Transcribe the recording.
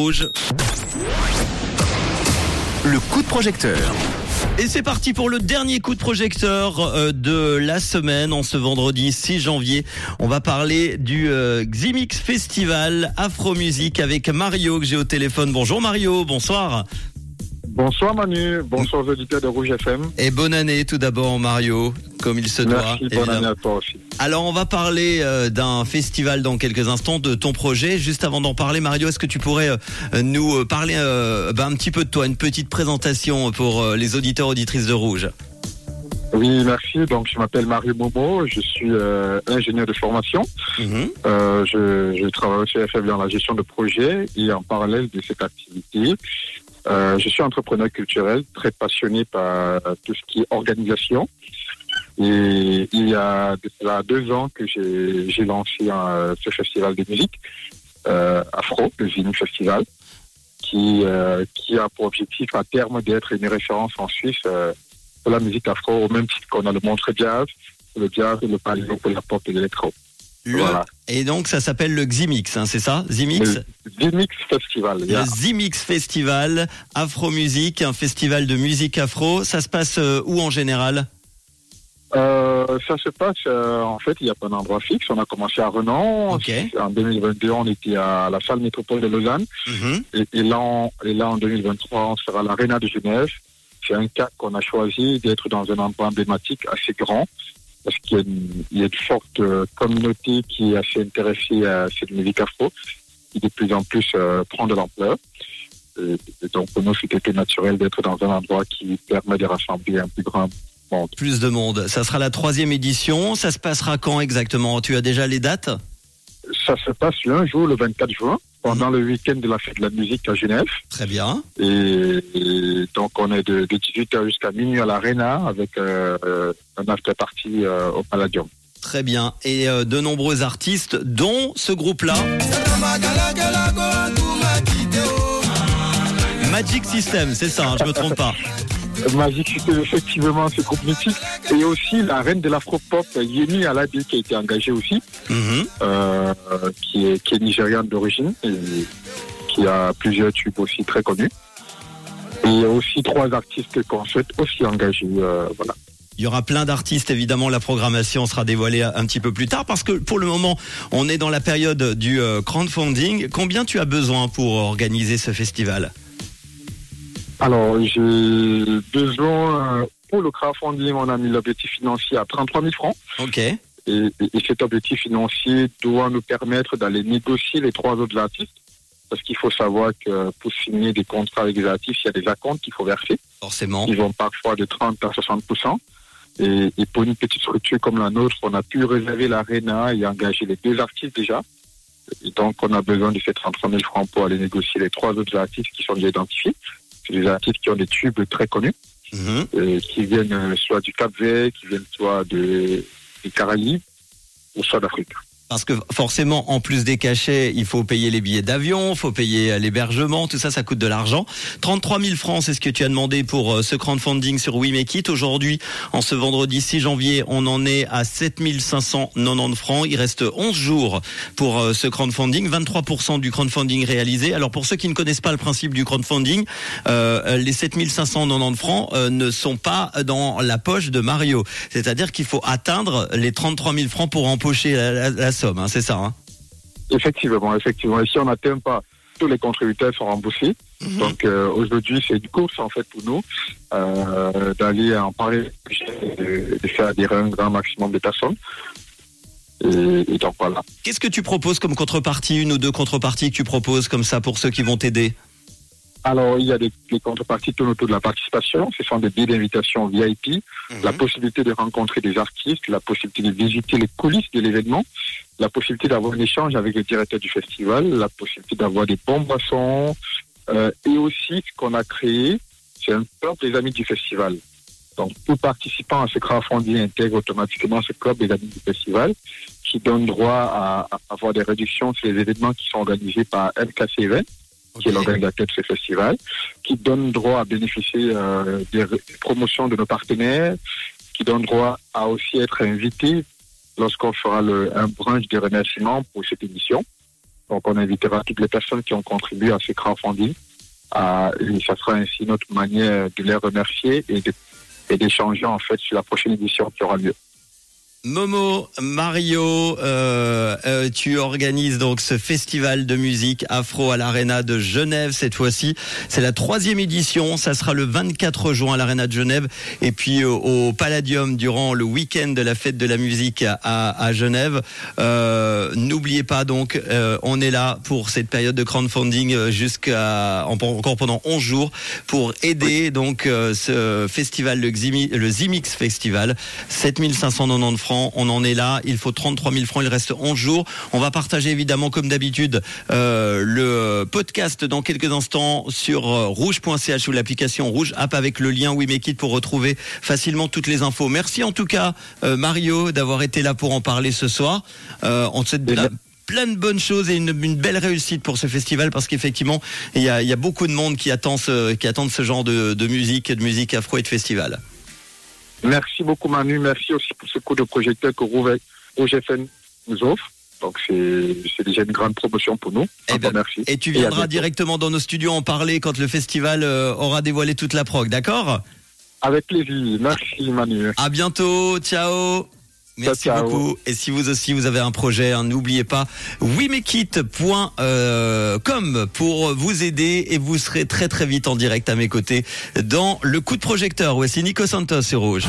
Rouge. Le coup de projecteur. Et c'est parti pour le dernier coup de projecteur euh, de la semaine, en ce vendredi 6 janvier. On va parler du euh, Ximix Festival Afro Music avec Mario que j'ai au téléphone. Bonjour Mario, bonsoir. Bonsoir Manu, bonsoir aux auditeurs de Rouge FM. Et bonne année tout d'abord Mario, comme il se doit. Merci, bonne année à toi aussi. Alors on va parler euh, d'un festival dans quelques instants, de ton projet. Juste avant d'en parler, Mario, est-ce que tu pourrais euh, nous euh, parler euh, ben, un petit peu de toi, une petite présentation pour les auditeurs auditrices de Rouge? Oui, merci. Donc je m'appelle Mario Momo, je suis euh, ingénieur de formation. Mhm. Euh, je, je travaille au CFF dans la gestion de projet et en parallèle de cette activité, euh, je suis entrepreneur culturel, très passionné par tout ce qui est organisation. Et il y a de deux ans que j'ai lancé euh, ce festival de musique euh, Afro, le Zini Festival, qui, euh, qui a pour objectif à terme d'être une référence en Suisse euh, pour la musique afro, au même titre qu'on a le montre jazz, le jazz et le paléo pour la pop et l'électro. Le- Voilà. Et donc ça s'appelle le Ximix, hein, c'est ça Ximix Le Zimix Festival. il y a- Le Ximix Festival Afro Music, un festival de musique afro. Ça se passe euh, où en général Euh, ça se passe, euh, en fait, il n'y a pas d'endroit fixe. On a commencé à Renan. Ok. En 2022, on était à la salle métropole de Lausanne. Mhm. Et, et là, on- et là, en 2023, on sera à l'Arena de Genève. C'est un cas qu'on a choisi d'être dans un endroit emblématique assez grand, parce qu'il y a une, il y a une forte euh, communauté qui est assez intéressée à cette musique afro, qui de plus en plus euh, prend de l'ampleur. Et, et donc, pour nous, c'était tout naturel d'être dans un endroit qui permet de rassembler un plus grand monde. Plus de monde. Ça sera la troisième édition. Ça se passera quand exactement? Tu as déjà les dates? Ça se passe un jour, le 24 juin, pendant le week-end de la fête de la musique à Genève. Très bien. Et, et donc, on est de, de 18h jusqu'à minuit à l'Arena avec euh, euh, un after-party euh, au Palladium. Très bien. Et euh, de nombreux artistes, dont ce groupe-là. Magic System, c'est ça, hein, je me trompe pas. Magic System, effectivement, ce groupe mythique. Et aussi la reine de l'afro-pop, Yemi Alade, qui a été engagée aussi, Mhm. euh, qui, est, qui est nigériane d'origine et qui a plusieurs tubes aussi très connus. Et aussi trois artistes qu'on souhaite aussi engager. euh, voilà. Il y aura plein d'artistes, évidemment, la programmation sera dévoilée un petit peu plus tard parce que pour le moment, on est dans la période du euh, crowdfunding. Combien tu as besoin pour organiser ce festival? Alors, j'ai besoin, euh, pour le crowdfunding, on a mis l'objectif financier à 33 000 francs. Ok. Et, et- et cet objectif financier doit nous permettre d'aller négocier les trois autres artistes. Parce qu'il faut savoir que pour signer des contrats avec les artistes, il y a des acomptes qu'il faut verser. Forcément. Ils vont parfois de 30 à 60 et, et pour une petite structure comme la nôtre, on a pu réserver l'aréna et engager les deux artistes déjà. Et donc, on a besoin de ces 33 000 francs pour aller négocier les trois autres artistes qui sont déjà identifiés. C'est des artistes qui ont des tubes très connus Mhm. euh, qui viennent euh, soit du Cap Vert, qui viennent soit de, des Caraïbes ou soit d'Afrique. Parce que forcément, en plus des cachets, il faut payer les billets d'avion, il faut payer l'hébergement, tout ça, ça coûte de l'argent. 33 000 francs, c'est ce que tu as demandé pour euh, ce crowdfunding sur We Make It. Aujourd'hui, en ce vendredi 6 janvier, on en est à 7 590 francs. Il reste 11 jours pour euh, ce crowdfunding, 23% du crowdfunding réalisé. Alors pour ceux qui ne connaissent pas le principe du crowdfunding, euh, les 7 590 francs ne sont pas dans la poche de Mario. C'est-à-dire qu'il faut atteindre les 33 000 francs pour empocher la somme, hein, c'est ça hein Effectivement, effectivement. Et si on n'atteint pas, tous les contributeurs sont remboursés. Donc euh, aujourd'hui, c'est une course en fait pour nous euh, d'aller en parler, de, de faire adhérer un grand maximum de personnes. Et, et donc voilà. Qu'est-ce que tu proposes comme contrepartie, une ou deux contreparties que tu proposes comme ça pour ceux qui vont t'aider? Alors, il y a des, des contreparties tout autour de la participation. Ce sont des billets d'invitation VIP, la possibilité de rencontrer des artistes, la possibilité de visiter les coulisses de l'événement, la possibilité d'avoir un échange avec le directeur du festival, la possibilité d'avoir des bons boissons, euh, et aussi ce qu'on a créé, c'est un club des amis du festival. Donc, tout participant à ce crowdfunding intègre automatiquement ce club des amis du festival, qui donne droit à, à avoir des réductions sur les événements qui sont organisés par MKC Event qui est l'organisateur de ce festival, qui donne droit à bénéficier euh, des promotions de nos partenaires, qui donne droit à aussi être invité lorsqu'on fera un brunch de remerciements pour cette édition. Donc, on invitera toutes les personnes qui ont contribué à ce crowdfunding. À, et ça sera ainsi notre manière de les remercier et d'échanger en fait sur la prochaine édition qui aura lieu. Momo, Mario, euh, euh, tu organises donc ce festival de musique afro à l'Arena de Genève cette fois-ci. C'est la troisième édition, ça sera le 24 juin à l'Arena de Genève et puis euh, au Palladium durant le week-end de la fête de la musique à, à Genève. Euh, N'oubliez pas donc, euh, on est là pour cette période de crowdfunding jusqu'à encore pendant 11 jours pour aider donc ce festival, le, Ximi, le Zimix Festival, 7590 francs on en est là. Il faut 33 000 francs. Il reste 11 On va partager évidemment, comme d'habitude, euh, le podcast dans quelques instants sur euh, rouge.ch ou l'application Rouge App avec le lien We pour retrouver facilement toutes les infos. Merci en tout cas, euh, Mario, d'avoir été là pour en parler ce soir. on te souhaite plein de bonnes choses et une, belle réussite pour ce festival parce qu'effectivement, il y a, beaucoup de monde qui attend ce, qui attendent ce genre de, de musique, de musique afro et de festival. Merci beaucoup Manu, merci aussi pour ce coup de projecteur que Rouge FM nous offre. Donc c'est déjà une grande promotion pour nous. Et, eh ben, merci. et tu viendras directement dans nos studios en parler quand le festival euh, aura dévoilé toute la prog, d'accord? Avec plaisir. Merci Manu. À bientôt. Ciao. Merci beaucoup. Et si vous aussi vous avez un projet, hein, n'oubliez pas wimekit.com euh, pour vous aider et vous serez très très vite en direct à mes côtés dans le coup de projecteur. Voici Nico Santos sur Rouge.